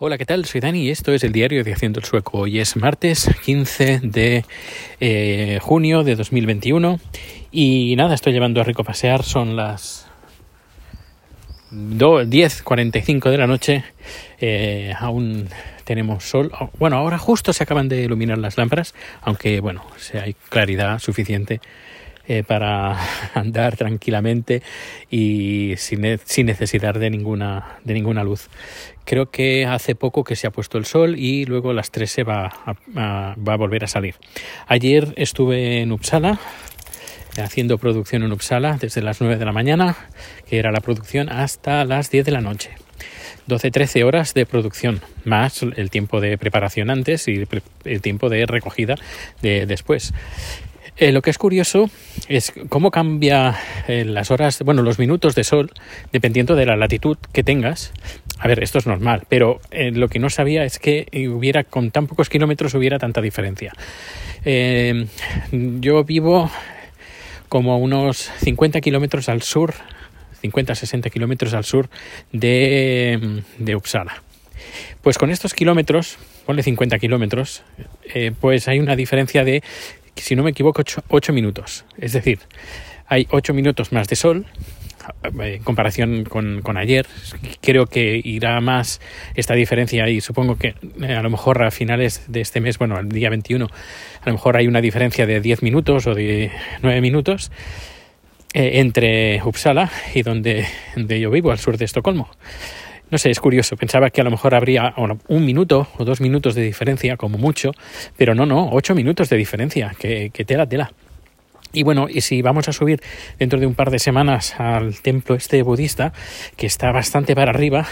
Hola, ¿qué tal? Soy Dani y esto es el diario de Haciendo el Sueco. Hoy es martes 15 de eh, junio de 2021 y nada, estoy llevando a Rico a pasear. Son las 10.45 de la noche. Eh, aún tenemos sol. Bueno, ahora justo se acaban de iluminar las lámparas, aunque bueno, si hay claridad suficiente eh, para andar tranquilamente y sin, necesidad de ninguna, de ninguna luz. Creo que hace poco que se ha puesto el sol y luego a las 3 se va a, a, va a volver a salir. Ayer estuve en Uppsala haciendo producción en Uppsala desde las 9 de la mañana, que era la producción, hasta las 10 de la noche. 12-13 horas de producción, más el tiempo de preparación antes y el tiempo de recogida de después. Eh, lo que es curioso es cómo cambia eh, las horas, bueno, los minutos de sol, dependiendo de la latitud que tengas. A ver, esto es normal, pero eh, lo que no sabía es que hubiera, con tan pocos kilómetros, hubiera tanta diferencia. Yo vivo como a unos 50 kilómetros al sur, 50-60 kilómetros al sur de, de Uppsala. Pues con estos kilómetros, ponle 50 kilómetros, pues hay una diferencia de si no me equivoco, 8 minutos. Es decir, hay 8 minutos más de sol en comparación con, con, ayer. Creo que irá más esta diferencia y supongo que eh, a lo mejor a finales de este mes, bueno, al día 21, a lo mejor hay una diferencia de 10 minutos o de 9 minutos eh, entre Uppsala y donde yo vivo, al sur de Estocolmo. No sé, es curioso. Pensaba que a lo mejor habría bueno, un minuto o dos minutos de diferencia, como mucho, pero no, no, ocho minutos de diferencia. Que, tela, tela. Y bueno, y si vamos a subir dentro de un par de semanas al templo este budista, que está bastante para arriba,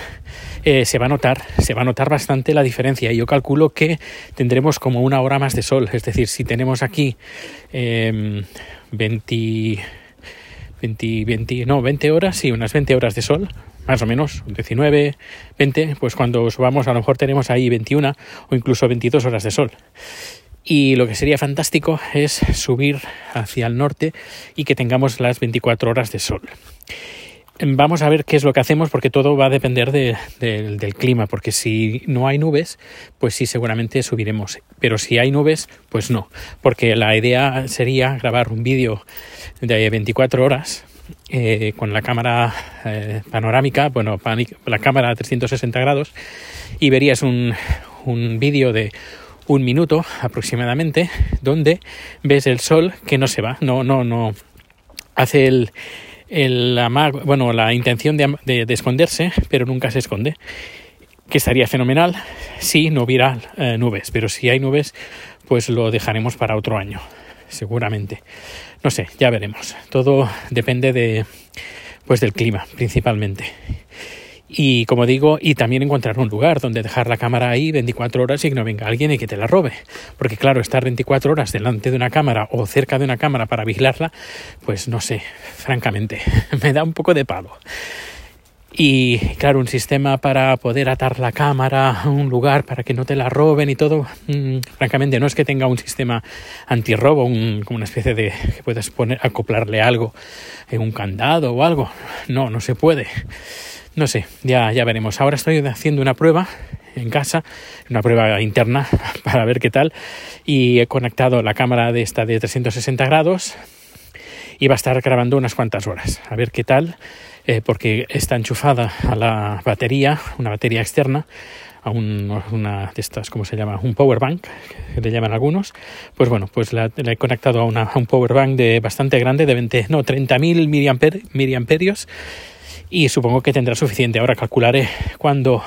eh, se va a notar, se va a notar bastante la diferencia. Y yo calculo que tendremos como una hora más de sol. Es decir, si tenemos aquí eh, 20, 20, 20, no, 20 horas, sí, unas 20 horas de sol, más o menos, 19, 20, pues cuando subamos a lo mejor tenemos ahí 21 o incluso 22 horas de sol. Y lo que sería fantástico es subir hacia el norte y que tengamos las 24 horas de sol. Vamos a ver qué es lo que hacemos porque todo va a depender de, de, del clima, porque si no hay nubes, pues sí, seguramente subiremos. Pero si hay nubes, pues no, porque la idea sería grabar un vídeo de 24 horas eh, con la cámara eh, panorámica, bueno, la cámara a 360 grados, y verías un, un vídeo de un minuto aproximadamente donde ves el sol que no se va, no, no, no hace el, el bueno, la intención de, de, de, esconderse, pero nunca se esconde. Que estaría fenomenal si no hubiera eh, nubes, pero si hay nubes, pues lo dejaremos para otro año, seguramente. No sé, ya veremos. Todo depende de, pues, del clima, principalmente. Y como digo, y también encontrar un lugar donde dejar la cámara ahí 24 horas y que no venga alguien y que te la robe. Porque claro, estar 24 horas delante de una cámara o cerca de una cámara para vigilarla, pues no sé, francamente, me da un poco de palo. Y claro, un sistema para poder atar la cámara a un lugar para que no te la roben y todo, mmm, francamente no es que tenga un sistema antirrobo, un, como una especie de que puedas poner, acoplarle algo, en un candado o algo. No, no se puede. No sé, ya, ya veremos. Ahora estoy haciendo una prueba en casa, una prueba interna para ver qué tal. Y he conectado la cámara de esta de 360 grados y va a estar grabando unas cuantas horas. A ver qué tal, eh, porque está enchufada a la batería, una batería externa, a un, una de estas, ¿cómo se llama? Un power bank, que le llaman algunos. Pues bueno, pues la, la he conectado a, una, a, un power bank de bastante grande, de 20, no, 30.000 miliamper, miliamperios y supongo que tendrá suficiente. Ahora calcularé cuándo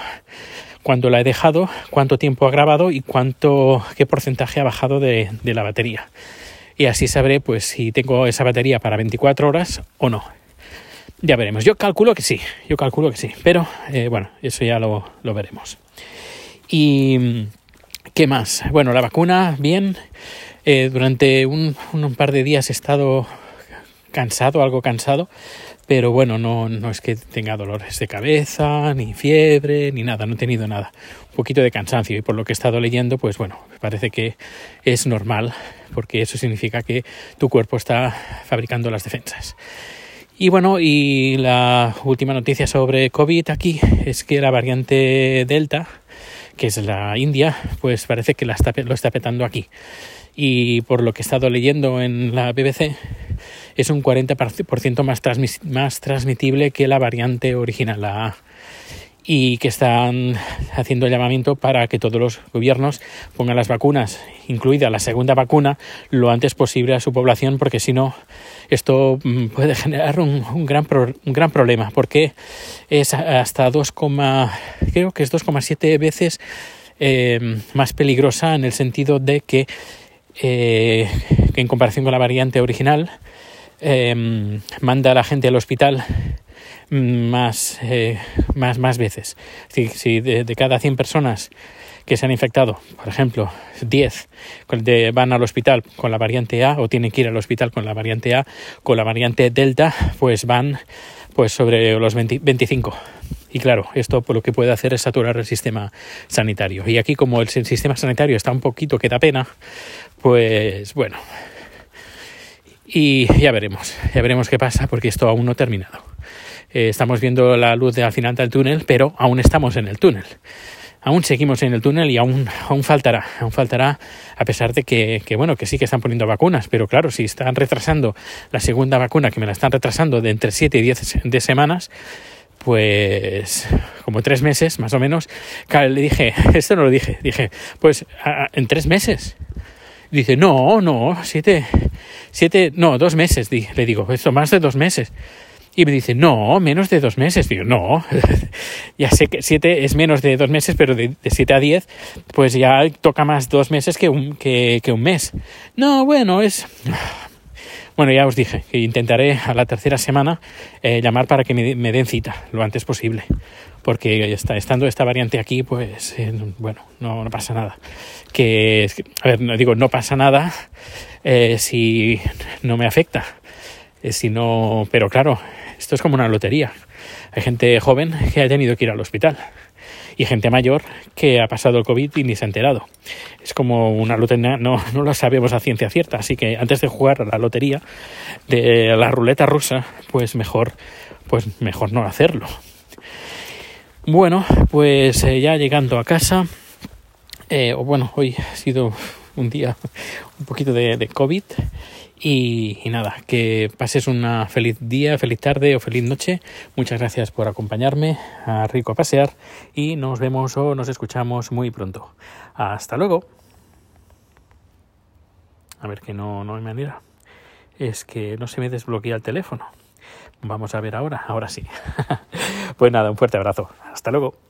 cuando la he dejado, cuánto tiempo ha grabado y cuánto qué porcentaje ha bajado de, de, la batería. Y así sabré pues si tengo esa batería para 24 horas o no. Ya veremos. Yo calculo que sí, yo calculo que sí. Pero eh, bueno, eso ya lo, lo veremos. Y ¿qué más? Bueno, la vacuna, bien. Eh, durante un, un par de días he estado cansado, algo cansado, pero bueno, no, no es que tenga dolores de cabeza, ni fiebre, ni nada, no he tenido nada. Un poquito de cansancio y por lo que he estado leyendo, pues bueno, me parece que es normal, porque eso significa que tu cuerpo está fabricando las defensas. Y bueno, y la última noticia sobre COVID aquí es que la variante Delta, que es la India, pues parece que la está, lo está petando aquí. Y por lo que he estado leyendo en la BBC, es un 40% más, más transmitible que la variante original, la A y que están haciendo llamamiento para que todos los gobiernos pongan las vacunas, incluida la segunda vacuna, lo antes posible a su población, porque si no, esto mm, puede generar un, gran, un gran problema, porque es hasta 2, creo que es 2,7 veces eh, más peligrosa en el sentido de que, eh, que en comparación con la variante original, eh, manda a la gente al hospital más, eh, más, más veces. Si, de, cada 100 personas que se han infectado, por ejemplo, 10 van al hospital con la variante A o tienen que ir al hospital con la variante A, con la variante Delta, pues van pues sobre los 25. Y claro, esto por lo que puede hacer es saturar el sistema sanitario. Y aquí como el sistema sanitario está un poquito que da pena, pues bueno. Y ya veremos, ya veremos qué pasa porque esto aún no ha terminado. Eh, estamos viendo la luz de al final del túnel, pero aún estamos en el túnel. Aún seguimos en el túnel y aún, aún faltará, aún faltará, a pesar de que, que, bueno, que sí que están poniendo vacunas, pero claro, si están retrasando la segunda vacuna, que me la están retrasando de entre 7 y 10 de semanas, pues como tres meses más o menos, le dije, esto no lo dije, dije, pues en tres meses. Dice, no, no, siete, siete, no, dos meses, le digo, esto más de dos meses. Y me dice, no, menos de dos meses. Digo, no, ya sé que siete es menos de dos meses, pero de, siete a diez, pues ya toca más dos meses que un, que, un mes. No, bueno, es... Bueno, ya os dije que intentaré a la tercera semana eh, llamar para que me, den cita lo antes posible. Porque está, estando esta variante aquí, pues eh, bueno, no, pasa nada. Que, a ver, no digo, no pasa nada eh, si no me afecta. si no, pero claro, esto es como una lotería. Hay gente joven que ha tenido que ir al hospital y gente mayor que ha pasado el COVID y ni se ha enterado. Es como una lotería, no, no lo sabemos a ciencia cierta, así que antes de jugar a la lotería de la ruleta rusa, pues mejor, pues mejor no hacerlo. Bueno, pues eh, ya llegando a casa, eh, bueno, hoy ha sido un día un poquito de, COVID y, nada, que pases una feliz día, feliz tarde o feliz noche. Muchas gracias por acompañarme a Rico a pasear y nos vemos o nos escuchamos muy pronto. Hasta luego. A ver que no, no hay manera. Es que no se me desbloquea el teléfono. Vamos a ver ahora. Ahora sí. pues nada, un fuerte abrazo. Hasta luego.